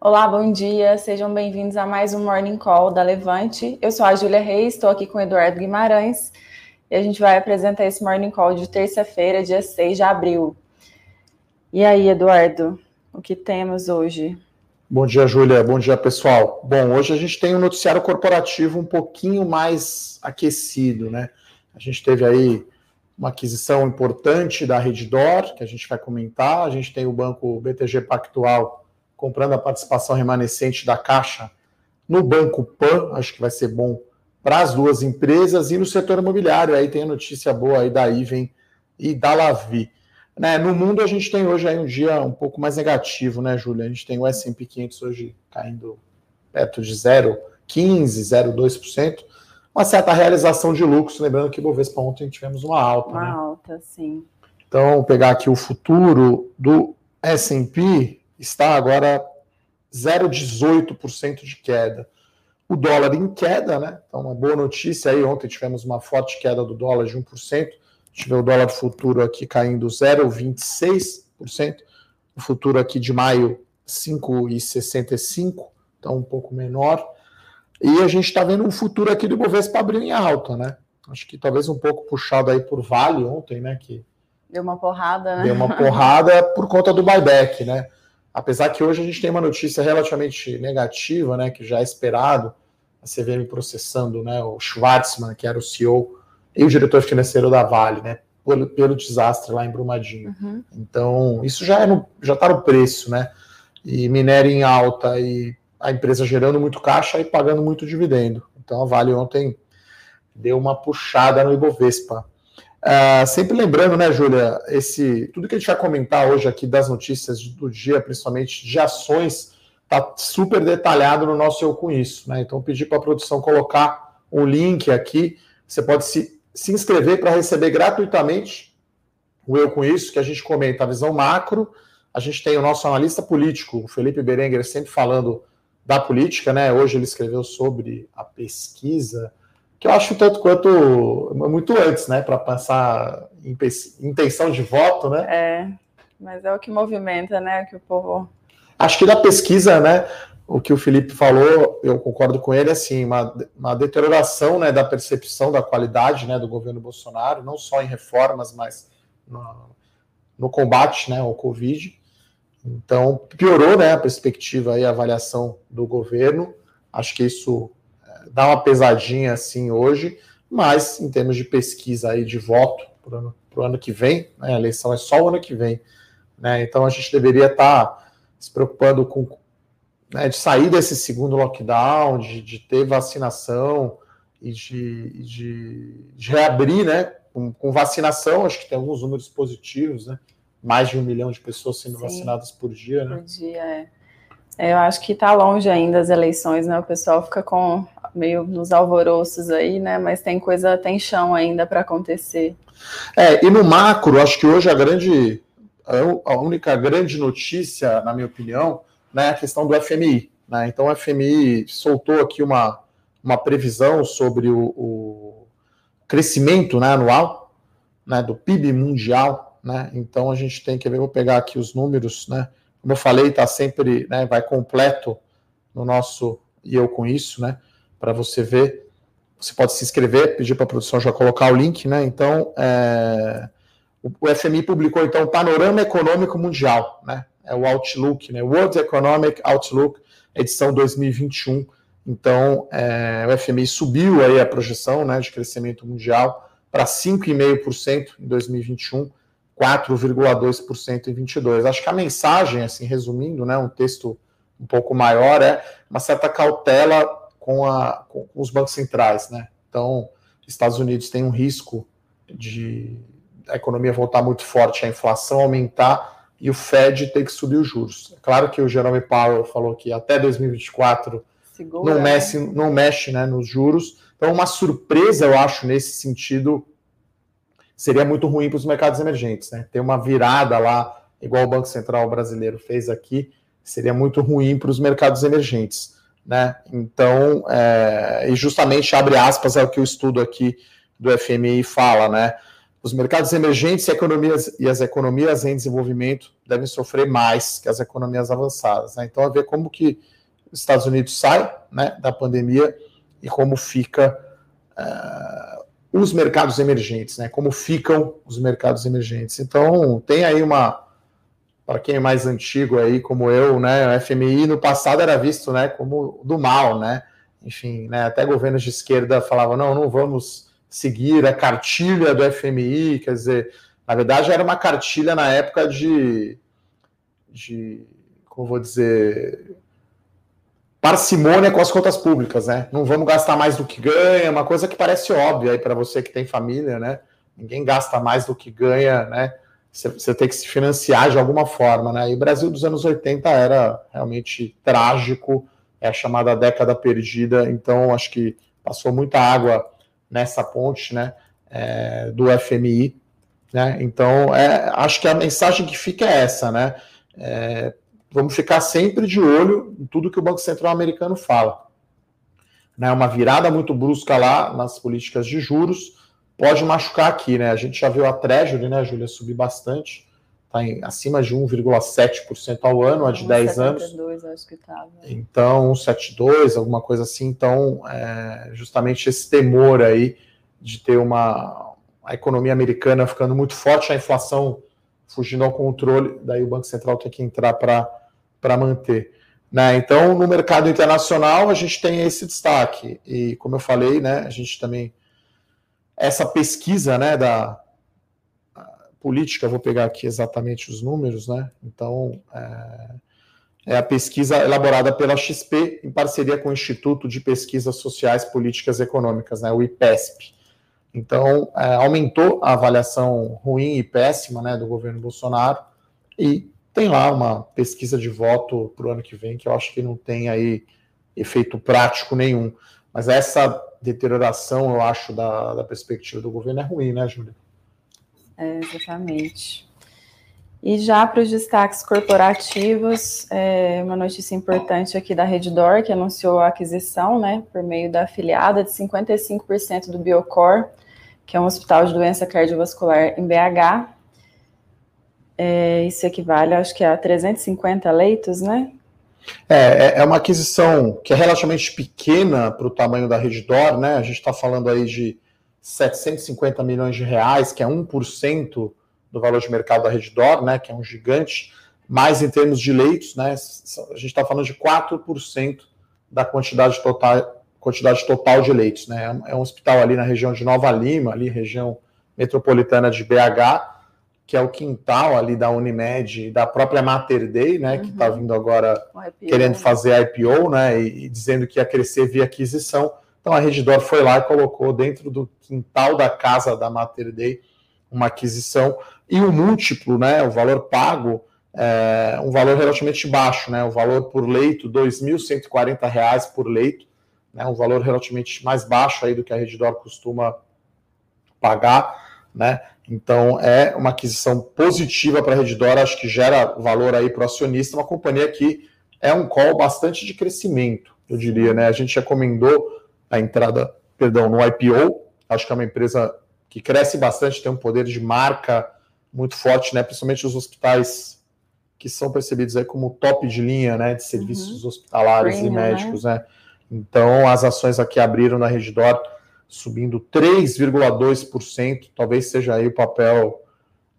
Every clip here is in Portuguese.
Olá, bom dia, sejam bem-vindos a mais um Morning Call da Levante. Eu sou a Júlia Reis, estou aqui com o Eduardo Guimarães e a gente vai apresentar esse Morning Call de terça-feira, dia 6 de abril. E aí, Eduardo, o que temos hoje? Bom dia, Júlia. Bom dia, pessoal. Bom, hoje a gente tem um noticiário corporativo um pouquinho mais aquecido, né? A gente teve aí uma aquisição importante da Reddor, que a gente vai comentar. A gente tem o banco BTG Pactual comprando a participação remanescente da Caixa no Banco Pan, acho que vai ser bom para as duas empresas, e no setor imobiliário, aí tem a notícia boa aí da Iven e da Lavi. Né, no mundo a gente tem hoje aí um dia um pouco mais negativo, né, Júlia? A gente tem o S&P 500 hoje caindo perto de 0,15, 0,2%, uma certa realização de lucros, lembrando que Bovespa ontem tivemos uma alta. Uma né? alta, sim. Então, pegar aqui o futuro do S&P, está agora 0,18% de queda. O dólar em queda, né? Então, uma boa notícia aí. Ontem tivemos uma forte queda do dólar de 1%. Tive o dólar futuro aqui caindo 0,26%. O futuro aqui de maio, 5,65%, então um pouco menor. E a gente está vendo um futuro aqui do Ibovespa abrir em alta, né? Acho que talvez um pouco puxado aí por Vale ontem, né? Que deu uma porrada, né? Deu uma porrada por conta do buyback, né? Apesar que hoje a gente tem uma notícia relativamente negativa, né, que já é esperado, a CVM processando né, o Schwartzman, que era o CEO e o diretor financeiro da Vale, né, pelo, pelo desastre lá em Brumadinho. Uhum. Então, isso já é já está no preço, né? E minério em alta e a empresa gerando muito caixa e pagando muito dividendo. Então, a Vale ontem deu uma puxada no Ibovespa. Uh, sempre lembrando, né, Júlia, esse tudo que a gente vai comentar hoje aqui das notícias do dia, principalmente de ações, está super detalhado no nosso Eu Com Isso. Né? Então, pedir para a produção colocar um link aqui. Você pode se, se inscrever para receber gratuitamente o Eu Com Isso, que a gente comenta a visão macro. A gente tem o nosso analista político, o Felipe Berenguer, sempre falando da política, né? Hoje ele escreveu sobre a pesquisa que eu acho tanto quanto muito antes, né, para pensar em intenção de voto, né? É, mas é o que movimenta, né, que o povo. Acho que da pesquisa, né, o que o Felipe falou, eu concordo com ele, assim, uma, uma deterioração, né, da percepção da qualidade, né, do governo Bolsonaro, não só em reformas, mas no, no combate, né, ao Covid. Então piorou, né, a perspectiva e a avaliação do governo. Acho que isso dá uma pesadinha assim hoje, mas em termos de pesquisa aí de voto para o ano, ano, que vem, né, a eleição é só o ano que vem, né, então a gente deveria estar tá se preocupando com né, de sair desse segundo lockdown, de, de ter vacinação e de, de, de reabrir, né, com, com, vacinação, acho que tem alguns números positivos, né, mais de um milhão de pessoas sendo Sim, vacinadas por dia, né? Por dia, é. é eu acho que está longe ainda as eleições, né? O pessoal fica com meio nos alvoroços aí, né? Mas tem coisa, tem chão ainda para acontecer. É, e no macro, acho que hoje a grande, a única grande notícia, na minha opinião, né, é a questão do FMI. Né? Então, o FMI soltou aqui uma, uma previsão sobre o, o crescimento né, anual né, do PIB mundial. Né? Então, a gente tem que ver, vou pegar aqui os números, né? Como eu falei, está sempre, né, vai completo no nosso e eu com isso, né? Para você ver. Você pode se inscrever, pedir para a produção já colocar o link, né? Então, é, o, FMI publicou então o Panorama Econômico Mundial, né? É o Outlook, né? World Economic Outlook, edição 2021. Então, é, o FMI subiu aí a projeção, né, de crescimento mundial para 5,5% em 2021, 4,2% em 22. Acho que a mensagem, assim, resumindo, né, um texto um pouco maior, é uma certa cautela com, a, com os bancos centrais, né? Então, Estados Unidos tem um risco de a economia voltar muito forte, a inflação aumentar e o Fed ter que subir os juros. É claro que o Jerome Powell falou que até 2024 Segura, não mexe, né? não mexe né, nos juros. Então, uma surpresa, eu acho, nesse sentido, seria muito ruim para os mercados emergentes. Né? Ter uma virada lá, igual o Banco Central brasileiro fez aqui, seria muito ruim para os mercados emergentes né? Então, é, e justamente abre aspas é o que o estudo aqui do FMI fala, né? os mercados emergentes e, economias, e as economias em desenvolvimento devem sofrer mais que as economias avançadas. Né? Então, a ver como que os Estados Unidos sai né, da pandemia e como fica uh, os mercados emergentes, né? Como ficam os mercados emergentes. Então, tem aí uma para quem é mais antigo aí, como eu, né, o FMI no passado era visto, né, como do mal, né? Enfim, né, até governos de esquerda falavam, não, não vamos seguir a cartilha do FMI, quer dizer, na verdade era uma cartilha na época de, de como vou dizer, parcimônia com as contas públicas, né? Não vamos gastar mais do que ganha, uma coisa que parece óbvia aí para você que tem família, né? Ninguém gasta mais do que ganha, né? Você tem que se financiar de alguma forma, né? E o Brasil dos anos 80 era realmente trágico, é a chamada década perdida, então acho que passou muita água nessa ponte, né? É, do FMI, né? Então, é, acho que a mensagem que fica é essa, né? É, vamos ficar sempre de olho em tudo que o Banco Central americano fala. Né, uma virada muito brusca lá nas políticas de juros pode machucar aqui, né? A gente já viu a Treasury, né, Júlia, subir bastante, está acima de 1,7% ao ano, a de 10 anos. Acho que tava. Então, 1,72, alguma coisa assim. Então, é, justamente esse temor aí de ter uma a economia americana ficando muito forte, a inflação fugindo ao controle, daí o Banco Central tem que entrar para para manter. Né? Então, no mercado internacional, a gente tem esse destaque. E, como eu falei, né, a gente também. Essa pesquisa né, da política, vou pegar aqui exatamente os números, né? Então, é, é a pesquisa elaborada pela XP em parceria com o Instituto de Pesquisas Sociais, Políticas e Econômicas, né, o IPESP. Então, é, aumentou a avaliação ruim e péssima né, do governo Bolsonaro e tem lá uma pesquisa de voto para o ano que vem que eu acho que não tem aí efeito prático nenhum. Mas essa deterioração, eu acho, da, da perspectiva do governo é ruim, né, Júlia? É, exatamente. E já para os destaques corporativos, é uma notícia importante aqui da Reddor, que anunciou a aquisição, né, por meio da afiliada, de 55% do Biocor, que é um hospital de doença cardiovascular em BH, é, isso equivale, acho que a 350 leitos, né? É, é, é uma aquisição que é relativamente pequena para o tamanho da Redditor, né? A gente está falando aí de 750 milhões de reais, que é 1% do valor de mercado da Redditor, né? Que é um gigante. Mas em termos de leitos, né? A gente está falando de 4% da quantidade total, quantidade total de leitos, né? É um hospital ali na região de Nova Lima, ali região metropolitana de BH, que é o quintal ali da Unimed da própria Mater Dei, né, tá uhum. que está vindo agora querendo fazer IPO, né, e, e, dizendo que ia crescer via aquisição. Então a Redditor foi lá e colocou dentro do quintal da casa da Mater Dei uma aquisição e o múltiplo, né, o valor pago é um valor relativamente baixo, né, o valor por leito, R$ 2.140 por leito, né, um valor relativamente mais baixo aí do que a Redditor costuma pagar, né, então, é uma aquisição positiva para a Redditor, acho que gera valor aí para o acionista, uma companhia que é um call bastante de crescimento, eu diria, né? A gente recomendou a entrada, perdão, no IPO, acho que é uma empresa que cresce bastante, tem um poder de marca muito forte, né? Principalmente os hospitais que são percebidos aí como top de linha, né? De serviços uhum. hospitalares Premium, e né? médicos, né? né? Então, as ações aqui abriram na Redditor subindo 3,2%. Talvez seja aí o papel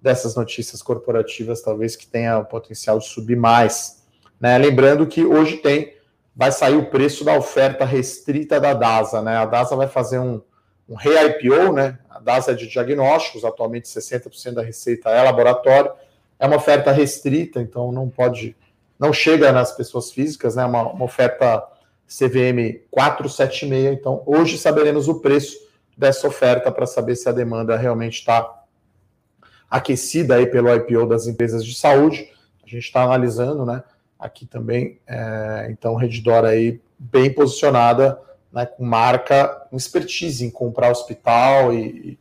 dessas notícias corporativas, talvez que tenha o potencial de subir mais. Né? Lembrando que hoje tem, vai sair o preço da oferta restrita da DASA. Né? A DASA vai fazer um, um re-IPO, né? a DASA é de diagnósticos, atualmente 60% da receita é laboratório. É uma oferta restrita, então não pode, não chega nas pessoas físicas, né? uma, uma oferta CVM 476. Então, hoje saberemos o preço dessa oferta para saber se a demanda realmente está aquecida aí pelo IPO das empresas de saúde. A gente está analisando, né? Aqui também, é, então, Redditor aí bem posicionada, né, com marca, com expertise em comprar hospital e,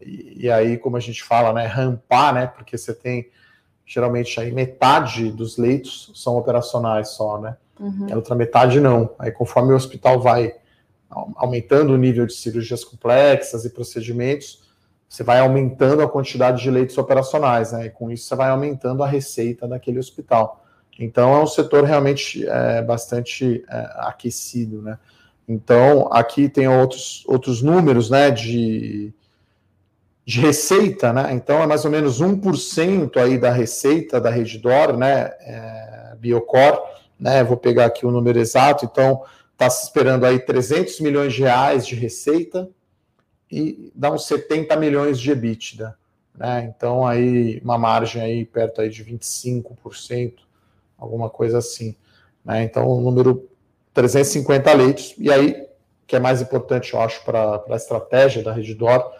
e, e aí, como a gente fala, né, rampar, né? Porque você tem geralmente aí metade dos leitos são operacionais só, né? Uhum. A outra metade não. Aí, conforme o hospital vai aumentando o nível de cirurgias complexas e procedimentos, você vai aumentando a quantidade de leitos operacionais, né? E com isso você vai aumentando a receita daquele hospital. Então é um setor realmente é, bastante é, aquecido, né? Então aqui tem outros, outros números, né? De, de receita, né? Então é mais ou menos 1% aí da receita da Redditor, né? É, Biocor, né? Vou pegar aqui o número exato. Então está se esperando aí 300 milhões de reais de receita e dá uns 70 milhões de EBITDA. Né? Então, aí, uma margem aí perto aí de 25%, alguma coisa assim. Né? Então, o número 350 leitos. E aí, que é mais importante, eu acho, para a estratégia da Redditor,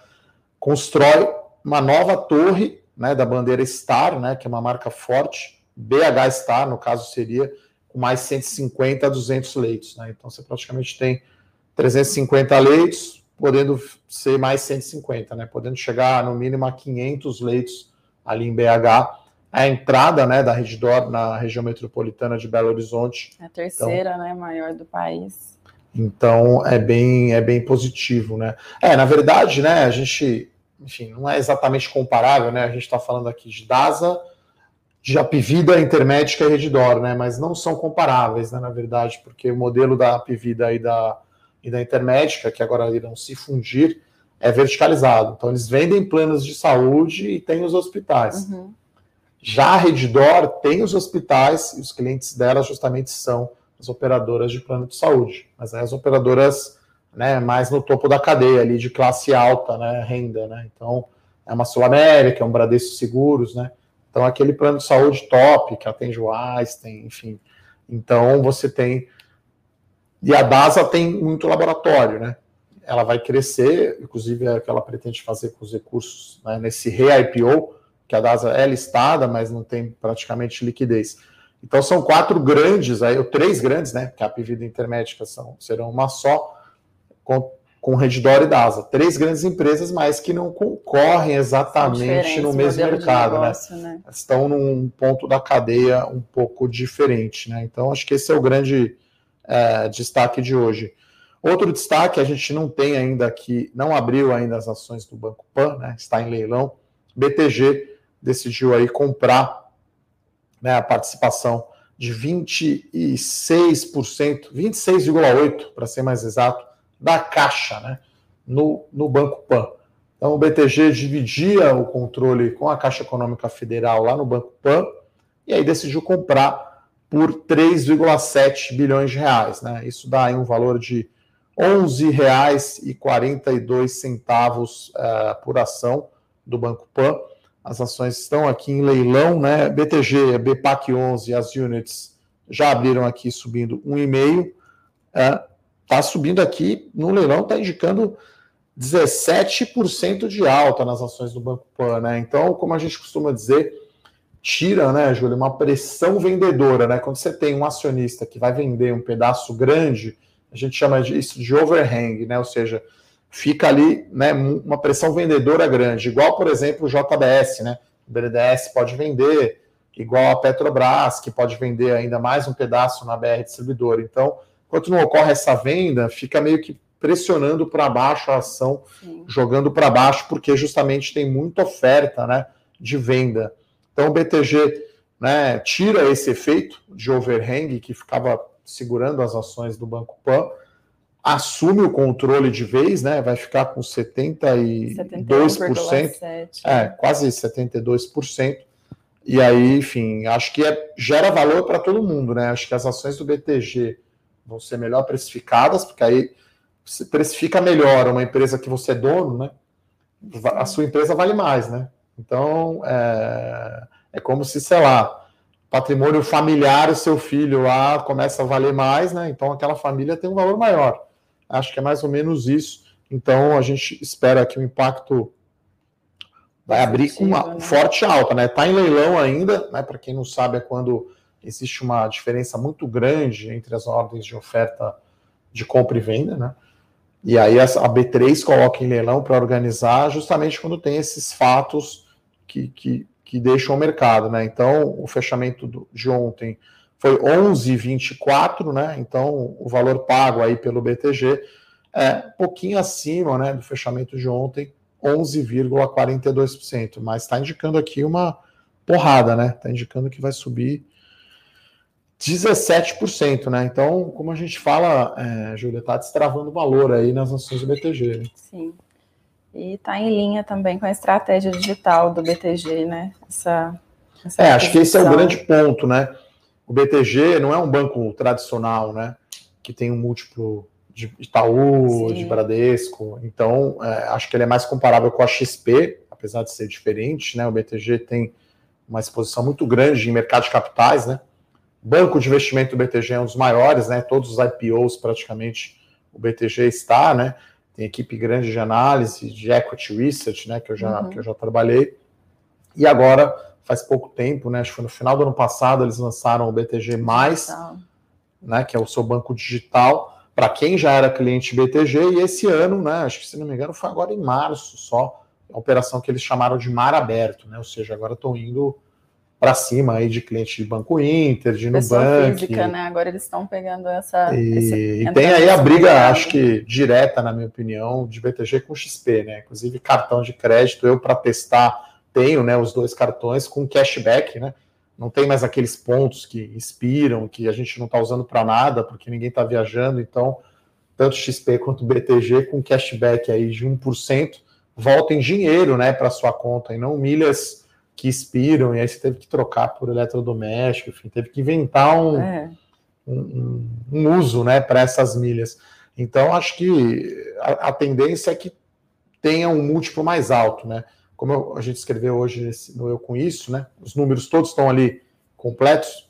constrói uma nova torre né, da bandeira Star, né, que é uma marca forte, BH Star, no caso, seria com mais 150 a 200 leitos. Né? Então, você praticamente tem 350 leitos, podendo ser mais 150, né? Podendo chegar no mínimo a 500 leitos ali em BH. A entrada, né, da Redditor na região metropolitana de Belo Horizonte. A terceira, então, né, maior do país. Então é bem é bem positivo, né? É, na verdade, né, a gente, enfim, não é exatamente comparável, né? A gente está falando aqui de DASA, de Apivida, Intermédica e Redditor, né? Mas não são comparáveis, né, na verdade, porque o modelo da Apivida e da e da Intermédica, que agora irão se fundir, é verticalizado. Então, eles vendem planos de saúde e tem os hospitais. Uhum. Já a Reddor tem os hospitais e os clientes dela justamente são as operadoras de plano de saúde. Mas é as operadoras né, mais no topo da cadeia ali de classe alta, né, renda, né? Então, é uma Sul América, é um Bradesco Seguros, né? Então, aquele plano de saúde top que atende o Einstein, enfim. Então, você tem e a DASA tem muito laboratório, né? Ela vai crescer, inclusive é o que ela pretende fazer com os recursos né, nesse re-IPO, que a DASA é listada, mas não tem praticamente liquidez. Então são quatro grandes, aí, ou três grandes, né? Que a Pivida Intermédica são, serão uma só, com Redditor e DASA. Três grandes empresas, mas que não concorrem exatamente no mesmo mercado, né? negócio, né? né? Estão num ponto da cadeia um pouco diferente, né? Então acho que esse é o grande é, destaque de hoje. Outro destaque, a gente não tem ainda aqui, não abriu ainda as ações do Banco Pan, né, está em leilão. BTG decidiu aí comprar né, a participação de 26%, 26,8% para ser mais exato, da Caixa né, no, no Banco Pan. Então o BTG dividia o controle com a Caixa Econômica Federal lá no Banco Pan e aí decidiu comprar por 3,7 bilhões de reais. Né? Isso dá um valor de R$ 11,42 uh, por ação do Banco Pan. As ações estão aqui em leilão, né? BTG, BPAC 11 as units já abriram aqui subindo 1,5. Está subindo aqui no leilão, está indicando 17% de alta nas ações do Banco Pan, né? Então, como a gente costuma dizer, tira, né, Júlio, uma pressão vendedora, né? Quando você tem um acionista que vai vender um pedaço grande, a gente chama isso de overhang, né? Ou seja, fica ali, né, uma pressão vendedora grande, igual, por exemplo, o JBS, né? O BNDES pode vender, igual a Petrobras, que pode vender ainda mais um pedaço na BR distribuidora. Então, enquanto não ocorre essa venda, fica meio que pressionando para baixo a ação, Sim. jogando para baixo, porque justamente tem muita oferta, né, de venda. Então o BTG né, tira esse efeito de overhang que ficava segurando as ações do Banco Pan, assume o controle de vez, né, vai ficar com 72%, é, quase 72%. E aí, enfim, acho que é, gera valor para todo mundo, né? Acho que as ações do BTG vão ser melhor precificadas, porque aí você precifica melhor uma empresa que você é dono, né? A sua empresa vale mais, né? Então, é, é como se, sei lá, patrimônio familiar, o seu filho lá começa a valer mais, né? Então, aquela família tem um valor maior. Acho que é mais ou menos isso. Então, a gente espera que o impacto vai abrir com uma né? forte alta, né? Está em leilão ainda, né? Para quem não sabe, é quando existe uma diferença muito grande entre as ordens de oferta de compra e venda, né? E aí a B3 coloca em leilão para organizar justamente quando tem esses fatos que, que, que deixam o mercado, né? Então, o fechamento do, de ontem foi 11,24, né? Então, o valor pago aí pelo BTG é um pouquinho acima, né, do fechamento de ontem, 11,42%, mas está indicando aqui uma porrada, né? Está indicando que vai subir 17%, né? Então, como a gente fala, é, Júlia, está destravando valor aí nas ações do BTG. Né? Sim. E está em linha também com a estratégia digital do BTG, né? Essa, essa é, acho que esse é o grande ponto, né? O BTG não é um banco tradicional, né? Que tem um múltiplo de Itaú, Sim. de Bradesco. Então, é, acho que ele é mais comparável com a XP, apesar de ser diferente, né? O BTG tem uma exposição muito grande em mercado de capitais, né? Banco de investimento do BTG é um dos maiores, né? Todos os IPOs praticamente o BTG está, né? Tem equipe grande de análise, de equity research, né? Que eu já, uhum. que eu já trabalhei. E agora, faz pouco tempo, né? Acho que foi no final do ano passado, eles lançaram o BTG, né? Que é o seu banco digital para quem já era cliente BTG, e esse ano, né, acho que se não me engano, foi agora em março só, a operação que eles chamaram de mar aberto, né? Ou seja, agora estão indo para cima aí de cliente de Banco Inter, de Pessoa Nubank. física, né? Agora eles estão pegando essa. E, esse, e tem aí a briga, mercado. acho que direta, na minha opinião, de BTG com XP, né? Inclusive cartão de crédito, eu para testar tenho, né, os dois cartões com cashback, né? não tem mais aqueles pontos que expiram, que a gente não está usando para nada, porque ninguém está viajando, então tanto XP quanto BTG com cashback aí de 1%, volta em dinheiro né, para sua conta, e não milhas que expiram, e aí você teve que trocar por eletrodoméstico, enfim, teve que inventar um, é. um, um, uso né, para essas milhas. Então, acho que a, a, tendência é que tenha um múltiplo mais alto, né? como eu, a gente escreveu hoje no Eu Com Isso, né? Os números todos estão ali completos,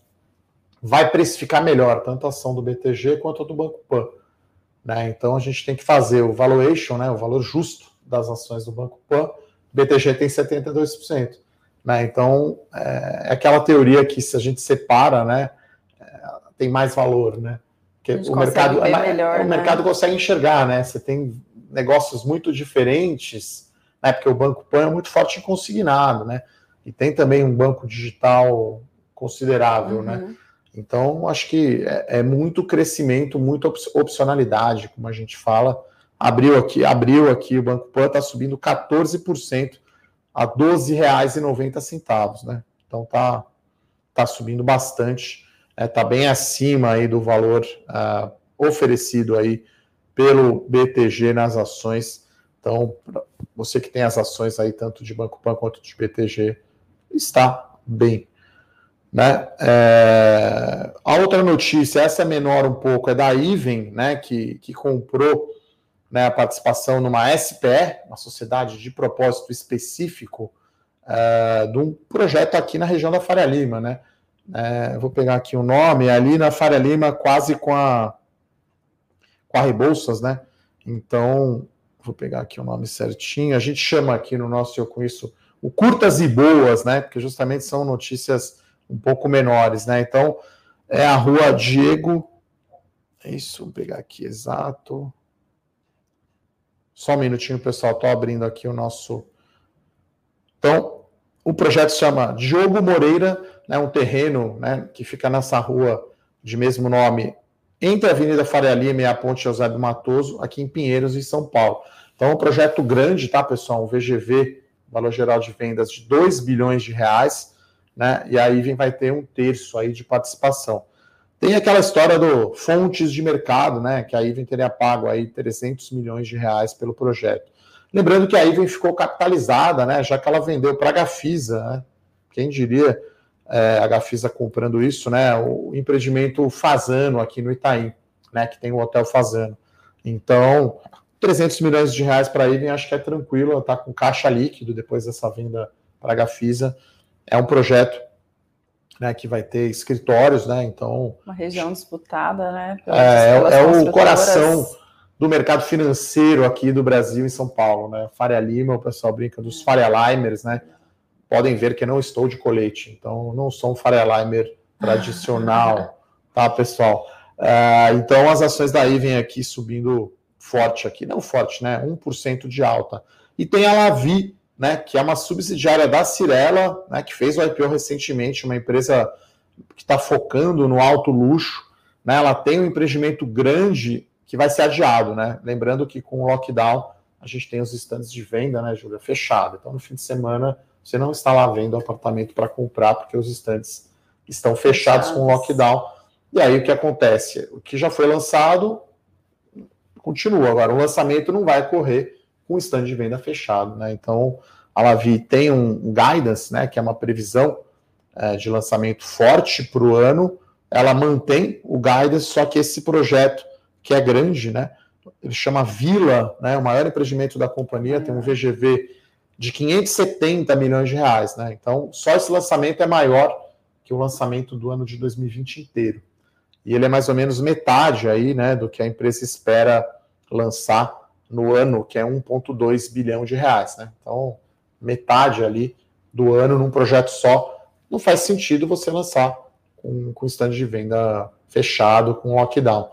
vai precificar melhor tanto a ação do BTG quanto a do Banco Pan. Né? Então a gente tem que fazer o valuation, né? o valor justo das ações do Banco Pan. BTG tem 72%. Né? Então é, é aquela teoria que se a gente separa, né, é, tem mais valor, né? Porque o mercado, é, melhor, o né? mercado consegue enxergar, né? Você tem negócios muito diferentes né? Porque o Banco Pan é muito forte em consignado, né? E tem também um banco digital considerável, né? uhum. né? Então, acho que é, é, muito crescimento, muita opcionalidade, como a gente fala. Abriu aqui, abriu aqui, o Banco Pan está subindo 14% a R$ 12,90, né? Então tá, tá subindo bastante, né? bem acima aí do valor uh, oferecido aí pelo BTG nas ações então, você que tem as ações aí, tanto de Banco Pan quanto de BTG, está bem. Né? É... A outra notícia, essa é menor um pouco, é da Iven, né, que, que comprou né, a participação numa SPE, uma sociedade de propósito específico, é, de um projeto aqui na região da Faria Lima. Né? É, vou pegar aqui o nome, ali na Faria Lima, quase com a, com a Rebouças, né? Então, vou pegar aqui o nome certinho, a gente chama aqui no nosso Eu Isso o curtas e boas, né? Porque justamente são notícias um pouco menores, né? Então, é a rua Diego. É isso, vou pegar aqui exato. Só um minutinho, pessoal, estou abrindo aqui o nosso. Então, o projeto se chama Diogo Moreira, né, um terreno né, que fica nessa rua de mesmo nome, entre a Avenida Faria Lima e a Ponte José do Matoso, aqui em Pinheiros, em São Paulo. Então, é um projeto grande, tá, pessoal? Um VGV, valor geral de vendas de 2 bilhões de reais, né? E a Iven vai ter um terço aí de participação. Tem aquela história do fontes de mercado, né? Que a Iven teria pago aí 300 milhões de reais pelo projeto. Lembrando que a Iven ficou capitalizada, né? Já que ela vendeu para a Gafisa, né? Quem diria é, a Gafisa comprando isso, né? O empreendimento Fazano aqui no Itaim, né? Que tem o Hotel Fazano. Então, 300 milhões de reais para a Iven, acho que é tranquilo, está com caixa líquido depois dessa venda para a Gafisa. É um projeto né, que vai ter escritórios, né? Então. Uma região disputada, né? É, é, é o coração do mercado financeiro aqui do Brasil em São Paulo, né? Faria Lima, o pessoal brinca dos Faria Limers, né? Podem ver que não estou de colete, então não sou um Faria Limer tradicional, tá, pessoal? Uh, então as ações da Iven aqui subindo forte aqui, não forte, né? 1% de alta. E tem a Lavi, né, que é uma subsidiária da Cirela, né, que fez o IPO recentemente, uma empresa que está focando no alto luxo. Né, ela tem um empreendimento grande que vai ser adiado, né? Lembrando que com o lockdown a gente tem os estandes de venda, né, Júlia, fechado. Então, no fim de semana, você não está lá vendo apartamento para comprar, porque os estandes estão fechados, fechados com lockdown. E aí o que acontece? O que já foi lançado continua. Agora, o lançamento não vai ocorrer com o stand de venda fechado, né? Então, a Lavi tem um guidance, né, que é uma previsão é, de lançamento forte para o ano. Ela mantém o guidance, só que esse projeto, que é grande, né, ele chama Vila, né, o maior empreendimento da companhia, tem um VGV de 570 milhões de reais, né? Então, só esse lançamento é maior que o lançamento do ano de 2020 inteiro. E ele é mais ou menos metade aí, né, do que a empresa espera lançar no ano, que é 1,2 bilhão de reais, né? Então, metade ali do ano num projeto só, não faz sentido você lançar com, com stand de venda fechado, com lockdown.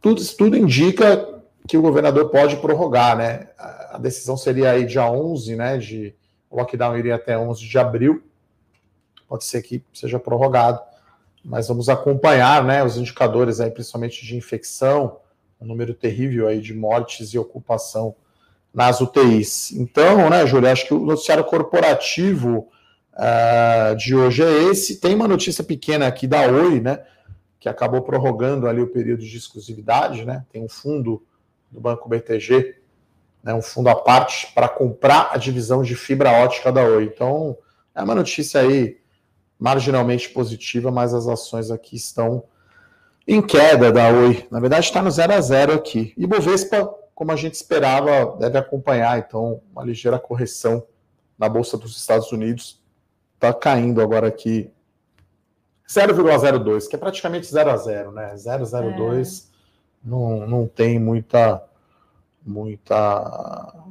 Tudo, tudo indica que o governador pode prorrogar, né? A decisão seria aí dia 11, né, de o lockdown iria até 11 de abril, pode ser que seja prorrogado, mas vamos acompanhar né, os indicadores aí, principalmente de infecção, um número terrível aí de mortes e ocupação nas UTIs. Então, né, Júlia, acho que o noticiário corporativo uh, de hoje é esse. Tem uma notícia pequena aqui da Oi, né, que acabou prorrogando ali o período de exclusividade, né? Tem um fundo do Banco BTG, né, um fundo à parte para comprar a divisão de fibra ótica da Oi. Então, é uma notícia aí marginalmente positiva, mas as ações aqui estão em queda da Oi. Na verdade, está no 0 a 0 aqui. E Bovespa, como a gente esperava, deve acompanhar, então, uma ligeira correção na Bolsa dos Estados Unidos. Está caindo agora aqui 0,02, que é praticamente 0 a 0, né? 0,02 é. não, não tem muita muita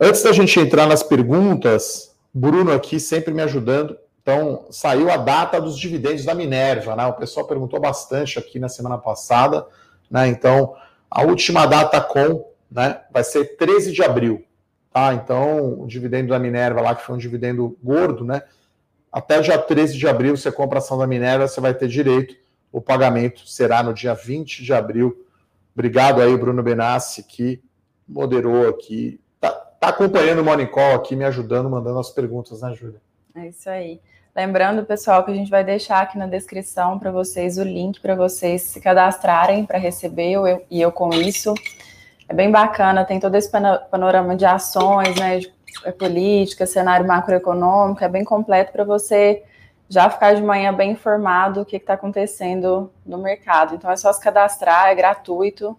Antes da gente entrar nas perguntas, Bruno aqui sempre me ajudando. Então, saiu a data dos dividendos da Minerva, né? O pessoal perguntou bastante aqui na semana passada, né? Então, a última data com, né, vai ser 13 de abril, tá? Então, o dividendo da Minerva lá, que foi um dividendo gordo, né? Até dia 13 de abril, você compra a ação da Minerva, você vai ter direito. O pagamento será no dia 20 de abril. Obrigado aí, Bruno Benassi, que moderou aqui. Tá, tá acompanhando o Morning Call aqui, me ajudando, mandando as perguntas, né, Júlia? É isso aí. Lembrando, pessoal, que a gente vai deixar aqui na descrição para vocês o link para vocês se cadastrarem para receber eu, e eu com isso. É bem bacana, tem todo esse panorama de ações, né, de é política, cenário macroeconômico, é bem completo para você já ficar de manhã bem informado o que está acontecendo no mercado. Então é só se cadastrar, é gratuito.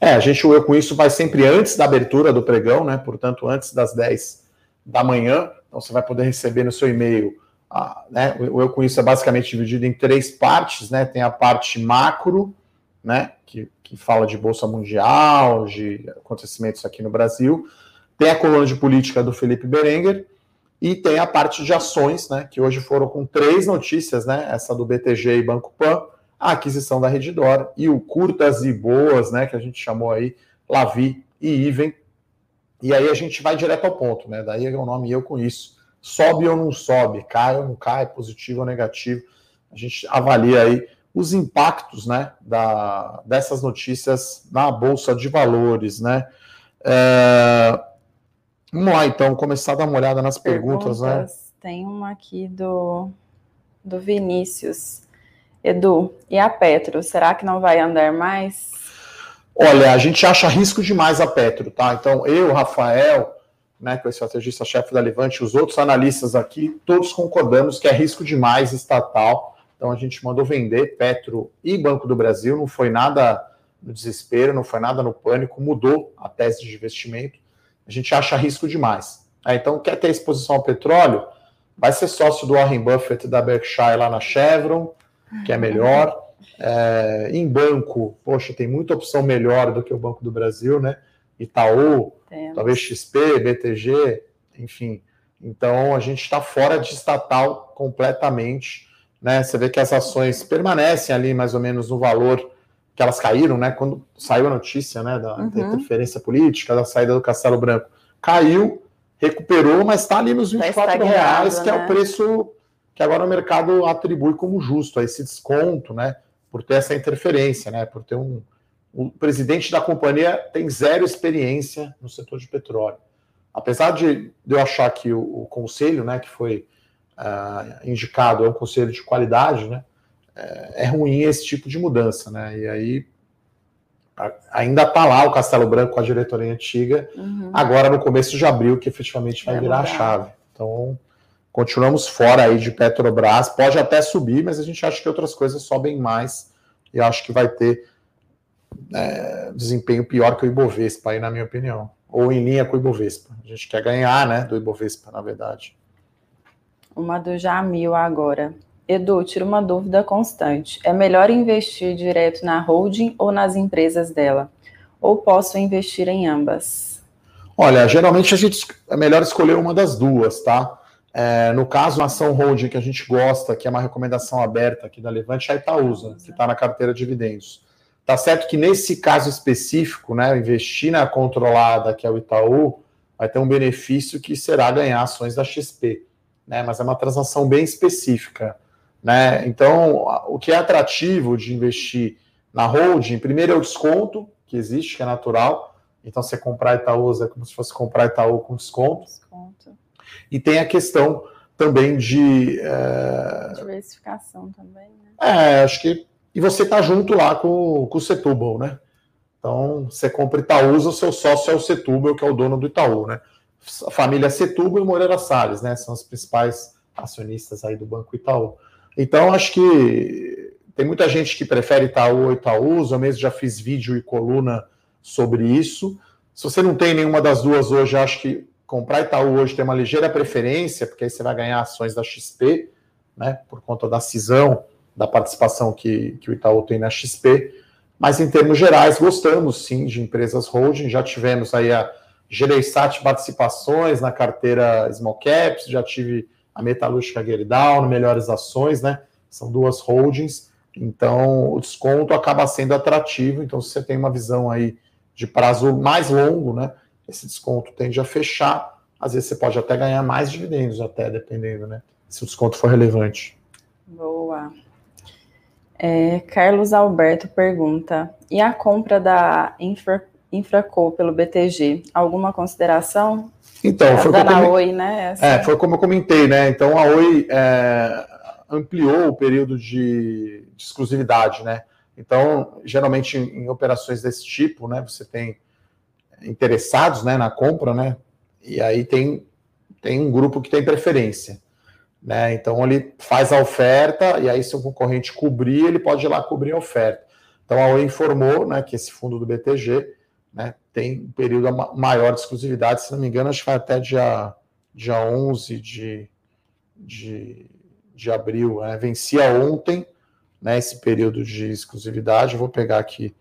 É, a gente, o Eu Com Isso vai sempre antes da abertura do pregão, né? Portanto, antes das 10 da manhã. Então você vai poder receber no seu e-mail ah, né, o Eu Com Isso é basicamente dividido em três partes, né? Tem a parte macro, né? Que, que fala de Bolsa Mundial, de acontecimentos aqui no Brasil. Tem a coluna de política do Felipe Berenguer e tem a parte de ações, né? Que hoje foram com três notícias, né? Essa do BTG e Banco Pan, a aquisição da Redditor e o Curtas e Boas, né? Que a gente chamou aí Lavi e Iven. E aí a gente vai direto ao ponto, né? Daí é o nome Eu Com Isso sobe ou não sobe, cai ou não cai, positivo ou negativo. A gente avalia aí os impactos né, da, dessas notícias na Bolsa de Valores. Né? É, vamos lá, então, começar a dar uma olhada nas perguntas. Né? perguntas né? Tem uma aqui do, do Vinícius. Edu, e a Petro, será que não vai andar mais? Olha, a gente acha risco demais a Petro, tá? Então, eu, Rafael, né, é o estrategista-chefe da Levante, os outros analistas aqui, todos concordamos que é risco demais estatal. Então a gente mandou vender Petro e Banco do Brasil, não foi nada no desespero, não foi nada no pânico, mudou a tese de investimento. A gente acha risco demais. É, então, quer ter exposição ao petróleo? Vai ser sócio do Warren Buffett da Berkshire lá na Chevron, que é melhor. É, em banco, poxa, tem muita opção melhor do que o Banco do Brasil, né? Itaú, Temos. talvez XP, BTG, enfim. Então a gente está fora de estatal completamente. Né? Você vê que as ações permanecem ali mais ou menos no valor que elas caíram, né? Quando saiu a notícia né, da, uhum. da interferência política, da saída do Castelo Branco, caiu, recuperou, mas está ali nos 24 tá reais, que né? é o né? preço que agora o mercado atribui como justo, a esse desconto, né? Por ter essa interferência, né? Por ter um, o presidente da companhia tem zero experiência no setor de petróleo. Apesar de eu achar que o, o conselho, né, que foi uh, indicado é um conselho de qualidade, né, é, é ruim esse tipo de mudança, né? E aí ainda está lá o Castelo Branco com a diretoria antiga, uhum. agora no começo de abril que efetivamente vai virar a chave. Então, continuamos fora aí de Petrobras, pode até subir, mas a gente acha que outras coisas sobem mais e acho que vai ter é, desempenho pior que o Ibovespa aí, na minha opinião. Ou em linha com o Ibovespa. A gente quer ganhar, né, do Ibovespa, na verdade. Uma do Jamil agora. Edu, tira uma dúvida constante. É melhor investir direto na holding ou nas empresas dela? Ou posso investir em ambas? Olha, geralmente a gente é melhor escolher uma das duas, tá? É, no caso, a ação holding que a gente gosta, que é uma recomendação aberta aqui da Levante, é a Itaúsa, que está na carteira de dividendos. Tá certo que nesse caso específico, né, investir na controlada, que é o Itaú, vai ter um benefício que será ganhar ações da XP, né? Mas é uma transação bem específica. Né? Então, o que é atrativo de investir na holding, primeiro é o desconto, que existe, que é natural. Então, você comprar Itaúsa é como se fosse comprar Itaú com desconto. desconto. E tem a questão também de. É... Diversificação também, né? É, acho que. E você está junto lá com, com o Setúbal, né? Então, você compra Itaúsa, o seu sócio é o Setúbal, que é o dono do Itaú, né? A família Setúbal e Moreira Salles, né? São os principais acionistas aí do Banco Itaú. Então, acho que tem muita gente que prefere Itaú ou Itaúsa, eu mesmo já fiz vídeo e coluna sobre isso. Se você não tem nenhuma das duas hoje, acho que comprar Itaú hoje tem uma ligeira preferência, porque aí você vai ganhar ações da XP, né, por conta da cisão, da participação que, que o Itaú tem na XP. Mas, em termos gerais, gostamos sim de empresas holding. Já tivemos aí a Gereissat Participações na carteira Small Caps, já tive a Metalúrgica Gerdau, Melhores Ações, né? São duas holdings, então o desconto acaba sendo atrativo. Então, se você tem uma visão aí de prazo mais longo, né? Esse desconto tende a fechar. Às vezes você pode até ganhar mais dividendos, até dependendo, né? Se o desconto for relevante. Boa. É, Carlos Alberto pergunta: e a compra da Infra, Infraco pelo BTG? Alguma consideração? Então, foi como, eu, Oi, né? É, foi como eu comentei, né? Então a Oi é, ampliou o período de, de, exclusividade, né? Então, geralmente em, em, operações desse tipo, né, você tem interessados né, na compra, né? E aí tem, tem um grupo que tem preferência. Né? Então ele faz a oferta e aí se o concorrente cobrir, ele pode ir lá cobrir a oferta. Então a Oi informou né, que esse fundo do BTG né, tem um período maior de exclusividade, se não me engano, acho que vai até dia, dia 11 de, de, de abril. Né? Vencia ontem né, esse período de exclusividade, vou pegar aqui.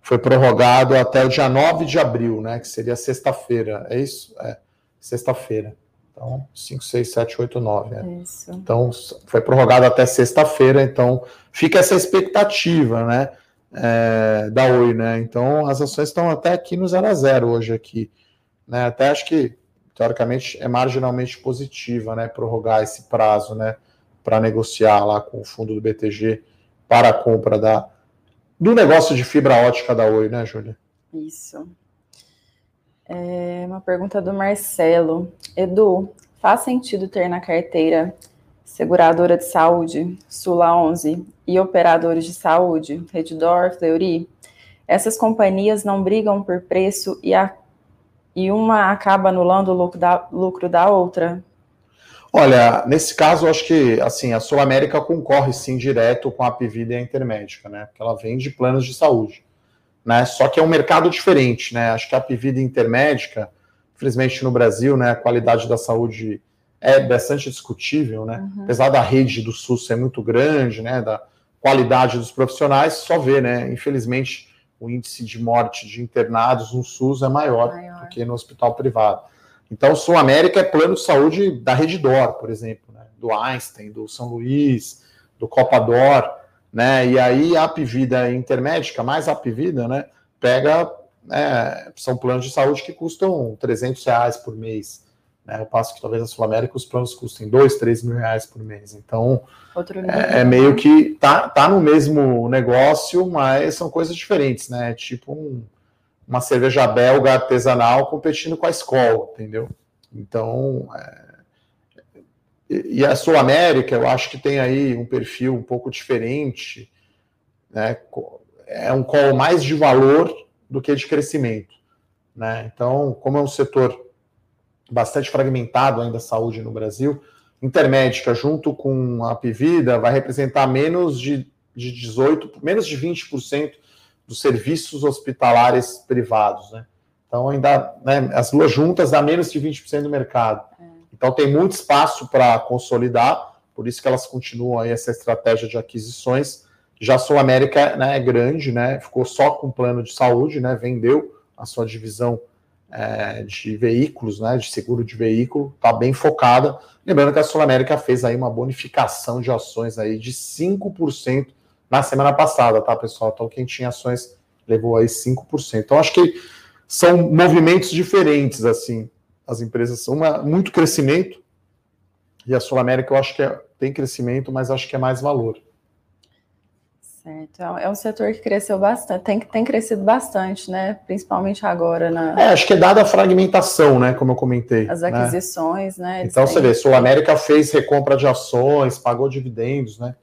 Foi prorrogado até o dia 9 de abril, né, que seria sexta-feira, é isso? É, sexta-feira. Então, 5, 6, 7, 8, 9. Né? Isso. Então, foi prorrogado até sexta-feira, então fica essa expectativa, né? é, da Oi, né? Então as ações estão até aqui no 0 a 0 hoje aqui, né? Até acho que teoricamente é marginalmente positiva, né? Prorrogar esse prazo, né? Para negociar lá com o fundo do BTG para a compra da do negócio de fibra ótica da Oi, né, Júlia? Isso. É uma pergunta do Marcelo. Edu, faz sentido ter na carteira seguradora de saúde, Sula 11, e operadores de saúde, Reddor, Fleury, essas companhias não brigam por preço e, a, e uma acaba anulando o lucro da, lucro da outra? Olha, nesse caso, eu acho que assim, a Sul América concorre sim direto com a Pivida e a Intermédica, né? Porque ela vende planos de saúde. Né? Só que é um mercado diferente, né? Acho que a Pivida e a Intermédica, infelizmente no Brasil, né, a qualidade da saúde é bastante discutível, né? Uhum. Apesar da rede do SUS ser muito grande, né? Da qualidade dos profissionais, só vê, né? Infelizmente, o índice de morte de internados no SUS é maior, maior. do que no hospital privado. Então, o Sul América é plano de saúde da Reddor, por exemplo, né? do Einstein, do São Luís, do Copador, né? E aí a Apivida Intermédica, mais a Apivida, né? Pega, é, são planos de saúde que custam 300 reais por mês Né? Eu passo que talvez na Sul América os planos custem 2, 3 mil reais por mês. Então, é, é, meio que tá, tá no mesmo negócio, mas são coisas diferentes, né? Tipo um, uma cerveja belga artesanal competindo com a escola, entendeu? Então, é... e a Sul América, eu acho que tem aí um perfil um pouco diferente, né? É um call mais de valor do que de crescimento, né? Então, como é um setor bastante fragmentado ainda a saúde no Brasil, Intermédica junto com a Pivida vai representar menos de, de 18, menos de 20% dos serviços hospitalares privados, né? Então ainda, né, as duas juntas dá menos de 20% do mercado. Então tem muito espaço para consolidar, por isso que elas continuam aí essa estratégia de aquisições. Já a Sul América né, é grande, né? Ficou só com plano de saúde, né? Vendeu a sua divisão é, de veículos, né, de seguro de veículo, está bem focada. Lembrando que a Sul América fez aí uma bonificação de ações aí de 5% na semana passada, tá, pessoal? Então, quem tinha ações levou aí 5%. Então, acho que são movimentos diferentes, assim. As empresas são uma, muito crescimento, e a Sul América eu acho que é, tem crescimento, mas acho que é mais valor. Certo. É, é um setor que cresceu bastante, tem, tem crescido bastante, né? Principalmente agora na. É, acho que é dada a fragmentação, né? Como eu comentei. As né? aquisições, né? né? Então têm... você vê, Sul América fez recompra de ações, pagou dividendos, né?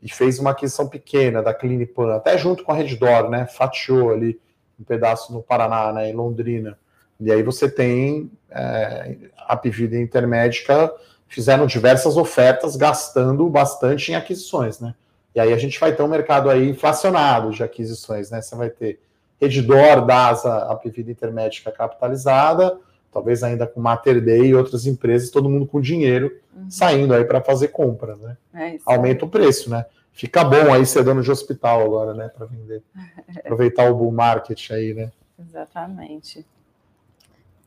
E fez uma aquisição pequena da Clinipan, até junto com a Reddor, né? Fatiou ali um pedaço no Paraná, né? Em Londrina. E aí você tem é, a Pivida Intermédica fizeram diversas ofertas, gastando bastante em aquisições, né? E aí a gente vai ter um mercado aí inflacionado de aquisições, né? Você vai ter Redditor, DASA, a Pivida Intermédica capitalizada, talvez ainda com Mater Day e outras empresas, todo mundo com dinheiro uhum. saindo aí para fazer compra, né? É Aumenta o preço, né? Fica bom aí ser dono de hospital agora, né, para vender. Aproveitar o bull market aí, né? Exatamente.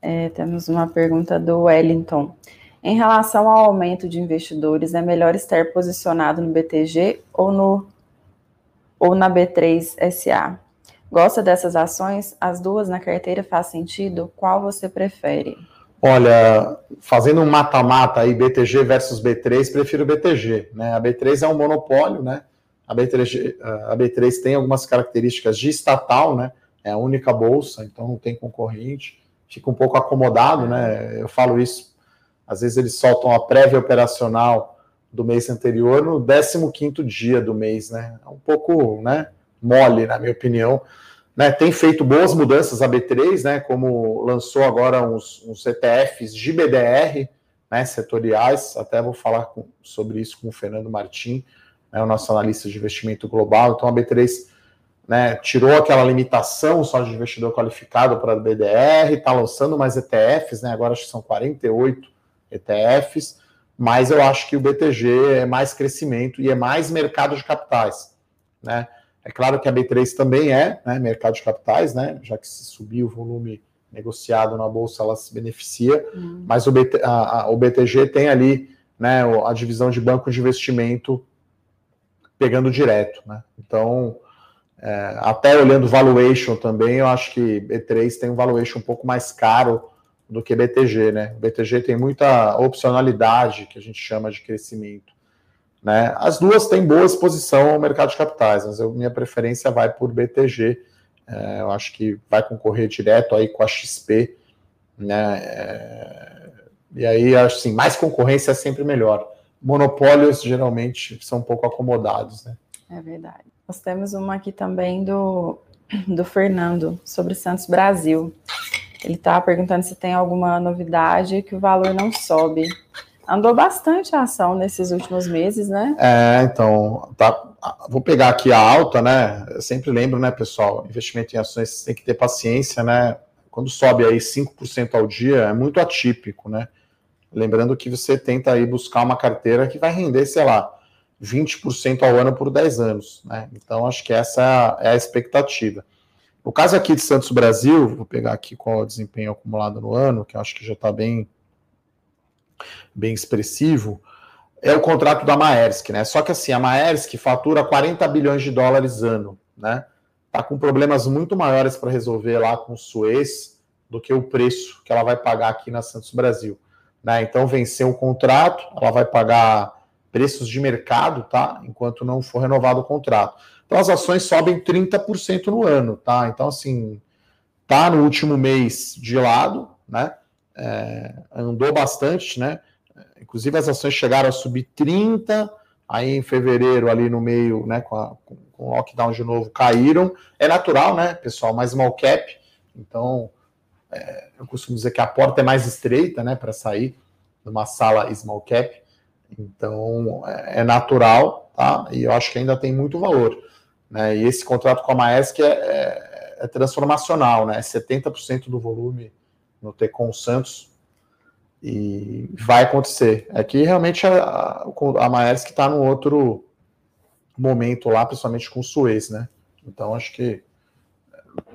É, temos uma pergunta do Wellington. Em relação ao aumento de investidores, é melhor estar posicionado no BTG ou, no, ou na B3 SA? Gosta dessas ações? As duas na carteira faz sentido? Qual você prefere? Olha, fazendo um mata-mata aí, BTG versus B3, prefiro BTG. Né? A B3 é um monopólio, né? A B3, a B3 tem algumas características de estatal, né? É a única bolsa, então não tem concorrente. Fica um pouco acomodado, né? Eu falo isso às vezes eles soltam a prévia operacional do mês anterior no 15 dia do mês, né? É um pouco né, mole, na minha opinião. Né, tem feito boas mudanças a B3, né? Como lançou agora uns, uns ETFs de BDR, né, setoriais. Até vou falar com, sobre isso com o Fernando Martim, né, o nosso analista de investimento global. Então a B3 né, tirou aquela limitação só de investidor qualificado para a BDR, está lançando mais ETFs, né? Agora acho que são 48 ETFs, mas eu acho que o BTG é mais crescimento e é mais mercado de capitais, né? É claro que a B3 também é né, mercado de capitais, né? Já que se subir o volume negociado na bolsa, ela se beneficia, uhum. mas o, BT, a, a, o BTG tem ali né, a divisão de banco de investimento pegando direto, né? Então, é, até olhando valuation também, eu acho que B3 tem um valuation um pouco mais caro do que BTG, né? O BTG tem muita opcionalidade que a gente chama de crescimento. Né? As duas têm boa exposição ao mercado de capitais, mas eu, minha preferência vai por BTG. É, eu acho que vai concorrer direto aí com a XP, né? É, e aí, assim, mais concorrência é sempre melhor. Monopólios geralmente são um pouco acomodados, né? É verdade. Nós temos uma aqui também do, do Fernando sobre Santos Brasil. Ele está perguntando se tem alguma novidade que o valor não sobe. Andou bastante a ação nesses últimos meses, né? É, então, tá, vou pegar aqui a alta, né? Eu sempre lembro, né, pessoal, investimento em ações tem que ter paciência, né? Quando sobe aí 5% ao dia, é muito atípico, né? Lembrando que você tenta aí buscar uma carteira que vai render, sei lá, 20% ao ano por 10 anos, né? Então, acho que essa é a expectativa. O caso aqui de Santos Brasil, vou pegar aqui qual é o desempenho acumulado no ano, que acho que já está bem, bem expressivo, é o contrato da Maersk, né? Só que assim, a Maersk fatura 40 bilhões de dólares ano, né? Tá com problemas muito maiores para resolver lá com o Suez do que o preço que ela vai pagar aqui na Santos Brasil. Né? Então, venceu o contrato, ela vai pagar preços de mercado, tá? Enquanto não for renovado o contrato. Então, as ações sobem 30% no ano, tá? Então, assim, tá no último mês de lado, né? É, andou bastante, né? Inclusive, as ações chegaram a subir 30%, aí em fevereiro, ali no meio, né, com, a, com o lockdown de novo, caíram. É natural, né, pessoal? Mais small cap, então é, eu costumo dizer que a porta é mais estreita, né, para sair numa sala small cap. Então é, é, natural, tá? E eu acho que ainda tem muito valor. Né? E esse contrato com a Maersk é, é, é transformacional, né? 70% do volume no Tecon Santos e vai acontecer. É que realmente a, a Maersk está num outro momento lá, principalmente com o Suez, né? Então acho que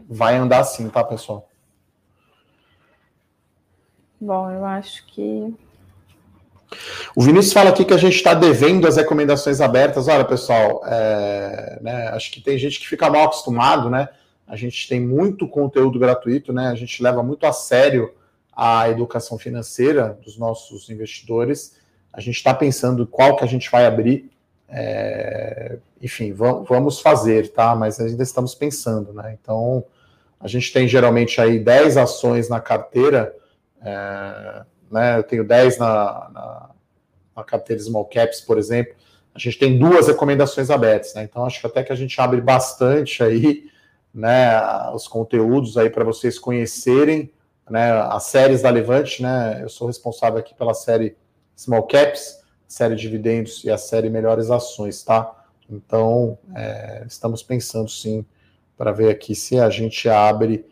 vai andar assim, tá, pessoal? Bom, eu acho que. O Vinícius fala aqui que a gente está devendo as recomendações abertas. Olha, pessoal, é, né, acho que tem gente que fica mal acostumado, né? A gente tem muito conteúdo gratuito, né? A gente leva muito a sério a educação financeira dos nossos investidores. A gente está pensando qual que a gente vai abrir. É, enfim, vamos fazer, tá? Mas ainda estamos pensando, né? Então, a gente tem geralmente aí 10 ações na carteira é, né, eu tenho 10 na, na, na, carteira Small Caps, por exemplo. A gente tem duas recomendações abertas, né? Então acho que até que a gente abre bastante aí, né, os conteúdos aí para vocês conhecerem, né, as séries da Levante, né? Eu sou responsável aqui pela série Small Caps, série Dividendos e a série Melhores Ações, tá? Então, é, estamos pensando sim para ver aqui se a gente abre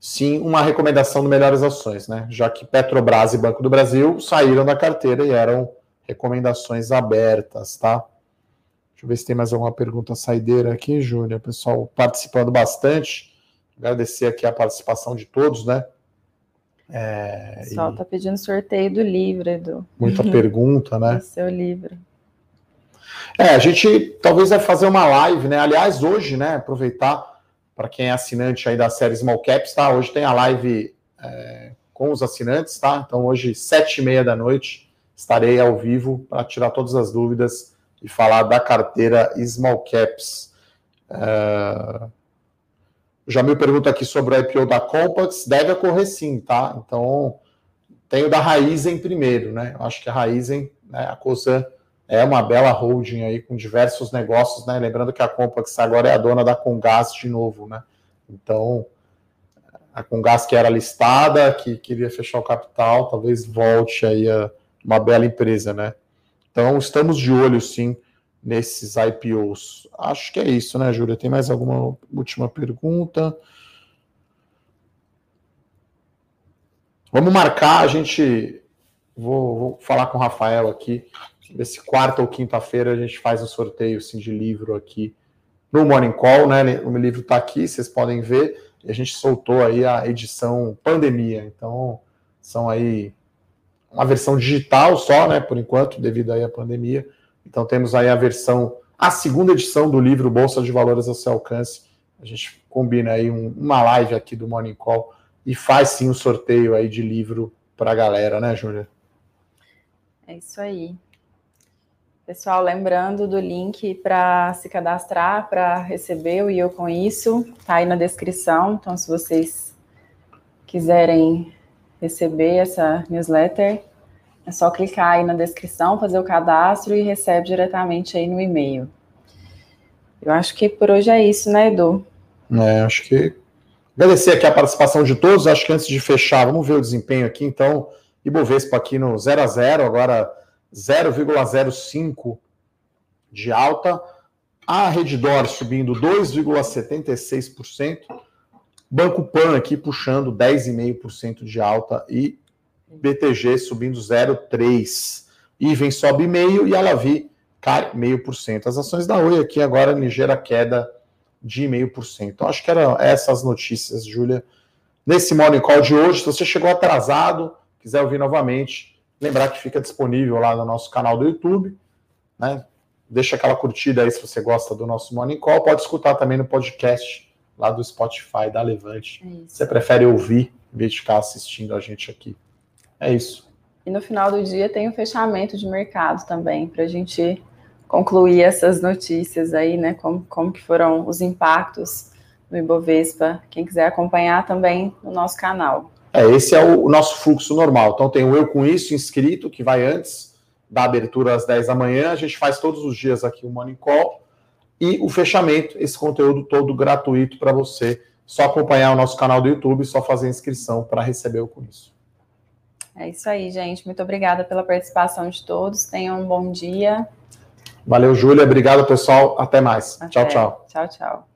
sim uma recomendação do Melhores Ações, né? Já que Petrobras e Banco do Brasil saíram da carteira e eram recomendações abertas, tá? Deixa eu ver se tem mais alguma pergunta saideira aqui, Júlia. Pessoal participando bastante. Agradecer aqui a participação de todos, né? É, o pessoal e... tá pedindo sorteio do livro, Edu. Muita pergunta, né? O seu livro. É, a gente talvez vai fazer uma live, né? Aliás, hoje, né? Aproveitar para quem é assinante aí da série Small Caps, tá? Hoje tem a live é, com os assinantes, tá? Então hoje, sete e meia da noite, estarei ao vivo para tirar todas as dúvidas e falar da carteira Small Caps. É... O pergunta aqui sobre o IPO da Compax, deve ocorrer sim, tá? Então, tem o da Raizen primeiro, né? Eu acho que a Raizen, né, a Cosan é uma bela holding aí com diversos negócios, né? Lembrando que a Compax agora é a dona da Congás de novo, né? Então, a Congás que era listada, que queria fechar o capital, talvez volte aí a uma bela empresa, né? Então, estamos de olho, sim, nesses IPOs. Acho que é isso, né, Júlia? Tem mais alguma última pergunta? Vamos marcar, a gente. Vou, vou falar com o Rafael aqui ver se quarta ou quinta-feira a gente faz um sorteio assim, de livro aqui no Morning Call, né? O meu livro está aqui, vocês podem ver. E a gente soltou aí a edição pandemia. Então, são aí uma versão digital só, né? Por enquanto, devido aí à pandemia. Então, temos aí a versão, a segunda edição do livro Bolsa de Valores ao seu alcance. A gente combina aí um, uma live aqui do Morning Call e faz sim um sorteio aí de livro para a galera, né, Júlia? É isso aí. Pessoal, lembrando do link para se cadastrar, para receber o IO com isso, tá aí na descrição. Então, se vocês quiserem receber essa newsletter, é só clicar aí na descrição, fazer o cadastro e recebe diretamente aí no e-mail. Eu acho que por hoje é isso, né, Edu? É, acho que. Agradecer aqui a participação de todos. Acho que antes de fechar, vamos ver o desempenho aqui. Então, Ibovespa aqui no 0 a 0 agora 0,05 de alta. A Reddor subindo 2,76%. Banco Pan aqui puxando 10,5% de alta e BTG subindo 0,3%. Iven sobe meio e a Lavi cai 0,5%. As ações da Oi aqui agora ligeira queda de 0,5%. Então acho que eram essas notícias, Júlia. Nesse Morning Call de hoje, se você chegou atrasado, quiser ouvir novamente, Lembrar que fica disponível lá no nosso canal do YouTube, né? Deixa aquela curtida aí se você gosta do nosso Morning Call. Pode escutar também no podcast lá do Spotify da Levante. É você prefere ouvir em vez de ficar assistindo a gente aqui. É isso. E no final do dia tem o fechamento de mercado também, para a gente concluir essas notícias aí, né? Como, como que foram os impactos do Ibovespa. Quem quiser acompanhar também no nosso canal. É, esse é o, nosso fluxo normal. Então tem o Eu Com Isso inscrito, que vai antes da abertura às 10 da manhã. A gente faz todos os dias aqui o Morning Call. E o fechamento, esse conteúdo todo gratuito para você. Só acompanhar o nosso canal do YouTube, só fazer inscrição para receber o Com Isso. É isso aí, gente. Muito obrigada pela participação de todos. Tenham um bom dia. Valeu, Júlia. Obrigado, pessoal. Até mais. Até. Tchau, tchau. Tchau, tchau.